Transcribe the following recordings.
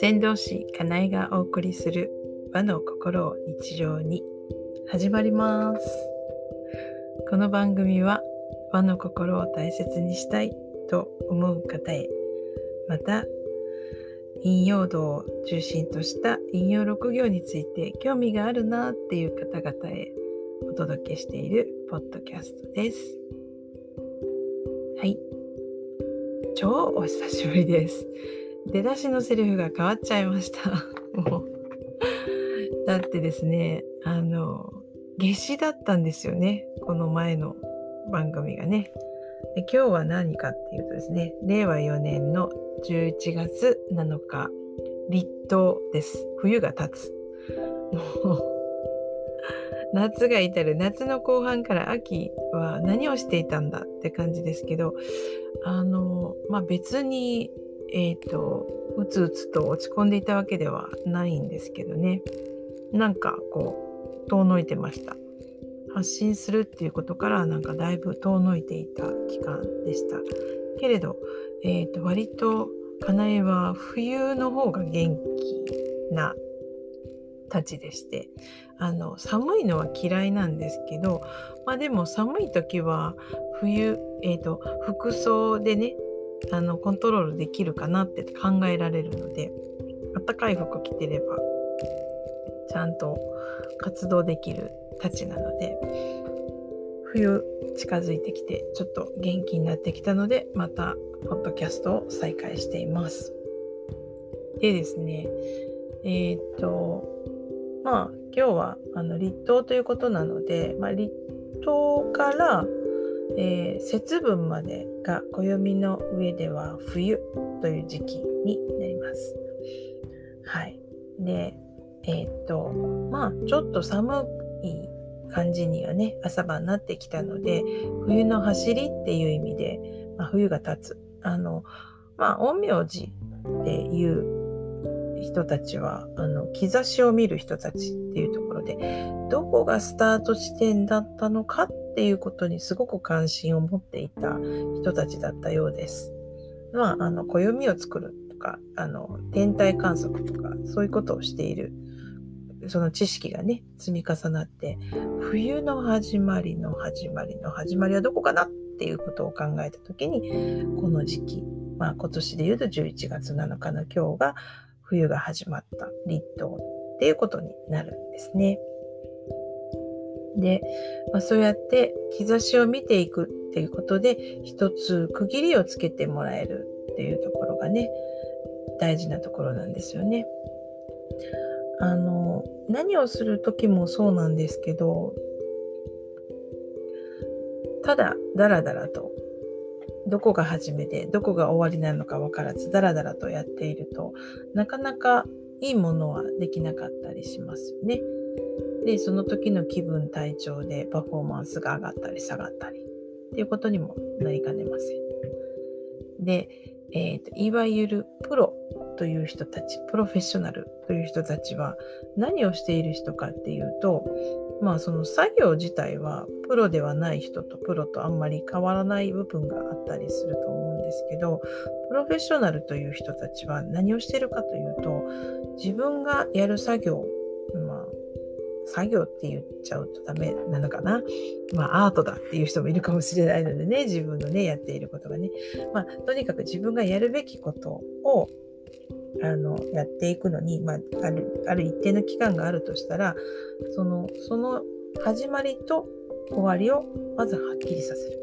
先導師かなえがお送りする和の心を日常に始まります。この番組は和の心を大切にしたいと思う方へまた引用道を中心とした引用6行について興味があるなっていう方々へお届けしているポッドキャストです。はい。超お久しぶりです。出だしのセリフが変わっちゃいました。もう。だってですねあの夏至だったんですよね。この前の番組がね。で今日は何かっていうとですね令和4年の11月7日立冬です。冬が経つ。もう夏が至る夏の後半から秋は何をしていたんだって感じですけどあのまあ別にえ、ー、とうつうつと落ち込んでいたわけではないんですけどね。なんかこう遠のいてました。発信するっていうことからなんかだいぶ遠のいていた期間でした。けれど、えー、と割とかなえは冬の方が元気なたちでしてあの寒いのは嫌いなんですけど、まあ、でも寒い時は冬、えーと服装でねあのコントロールできるかなって考えられるのであったかい服着てればちゃんと活動できるたちなので冬近づいてきてちょっと元気になってきたのでまたポッドキャストを再開しています。でですねえー、とまあ今日はあの立冬ということなので、まあ、立冬からえー、節分までが暦の上では冬という時期になります。はい。で、えー、っと、まあ、ちょっと寒い感じにはね、朝晩なってきたので、冬の走りっていう意味で、まあ、冬が経つ。あの、まあ、陰陽師っていう人たちは、あの、兆しを見る人たちっていうところで、どこがスタート地点だったのかっていうことにすごく関心を持っていた人たちだったようです。まあ、あの暦を作るとかあの天体観測とかそういうことをしているその知識がね積み重なって冬の始まりの始まりの始まりはどこかなっていうことを考えた時にこの時期、まあ、今年で言うと11月7日の今日が冬が始まった立冬っていうことになるんですね。で、まあ、そうやって兆しを見ていくっていうことで一つ区切りをつけてもらえるっていうところがね大事なところなんですよね。あの何をする時もそうなんですけどただダラダラとどこが始めでどこが終わりなのか分からずダラダラとやっているとなかなかいいものはできなかったりしますよね。でその時の気分体調でパフォーマンスが上がったり下がったりっていうことにもなりかねません。で、えーと、いわゆるプロという人たちプロフェッショナルという人たちは何をしている人かっていうとまあその作業自体はプロではない人とプロとあんまり変わらない部分があったりすると思うんですけどプロフェッショナルという人たちは何をしてるかというと自分がやる作業まあ作業って言っちゃうとダメなのかな？まあアートだっていう人もいるかもしれないのでね、自分のね、やっていることがね。まあとにかく自分がやるべきことをあのやっていくのに、まあ、あるある一定の期間があるとしたらそのその始まりと終わりをまずはっきりさせる。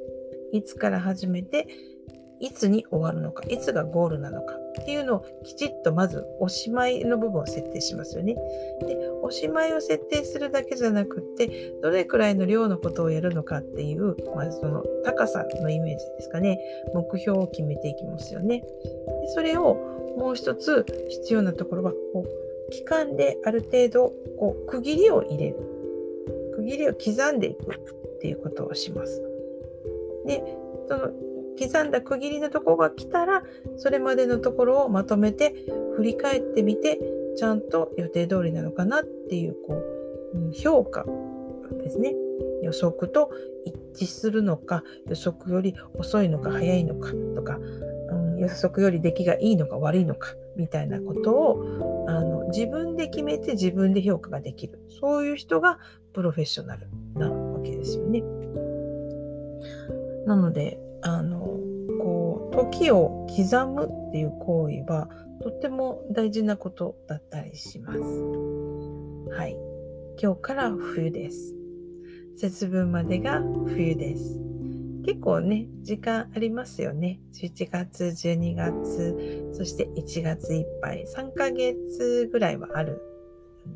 いつから始めていつに終わるのか、いつがゴールなのかっていうのをきちっとまずおしまいの部分を設定しますよね。で、おしまいを設定するだけじゃなくって、どれくらいの量のことをやるのかっていう、まずその高さのイメージですかね、目標を決めていきますよね。でそれをもう一つ必要なところは、こう期間である程度こう区切りを入れる。区切りを刻んでいくっていうことをします。で、その刻んだ区切りのところが来たらそれまでのところをまとめて振り返ってみてちゃんと予定通りなのかなっていうこう、評価ですね予測と一致するのか予測より遅いのか早いのかとか、予測より出来がいいのか悪いのかみたいなことをあの自分で決めて自分で評価ができるそういう人がプロフェッショナルなわけですよね。なのであのこう時を刻むっていう行為はとっても大事なことだったりします。はい。今日から冬です。節分までが冬です。結構ね、時間ありますよね。11月、12月、そして1月いっぱい、3ヶ月ぐらいはある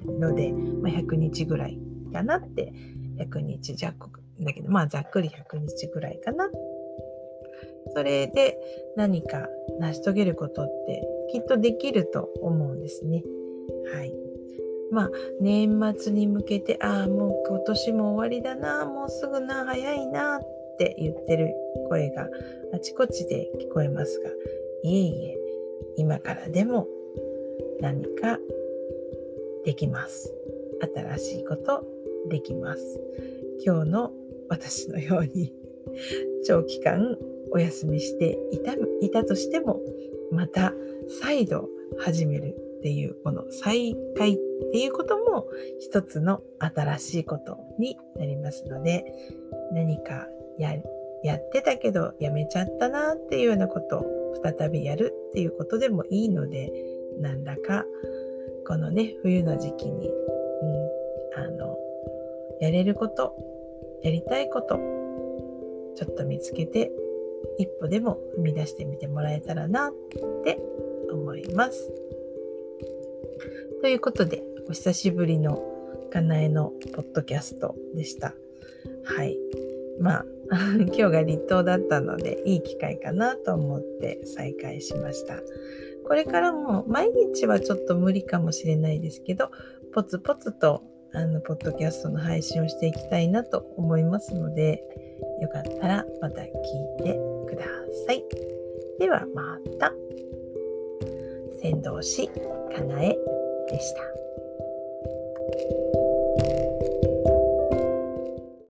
ので、まあ、100日ぐらいかなって、100日弱だけど、まあざっくり100日ぐらいかな。それで何か成し遂げることってきっとできると思うんですね。はい。まあ年末に向けて、ああ、もう今年も終わりだな、もうすぐな、早いなっって言ってる声があちこちで聞こえますが、いえいえ、今からでも何かできます。新しいことできます。今日の私のように長期間お休みしていたいたとしてもまた再度始めるっていうこの再開っていうことも一つの新しいことになりますので何かややってたけどやめちゃったなっていうようなことを再びやるっていうことでもいいのでなんだかこのね冬の時期に、うん、あのやれることやりたいことちょっと見つけて一歩でも踏み出してみてもらえたらなって思います。ということで、お久しぶりのかなえのポッドキャストでした。はい。まあ、今日が立冬だったので、いい機会かなと思って再開しました。これからも毎日はちょっと無理かもしれないですけど、ポツポツとあのポッドキャストの配信をしていきたいなと思いますので、よかったらまた聞いてください。ではまた。先導師かなえでした。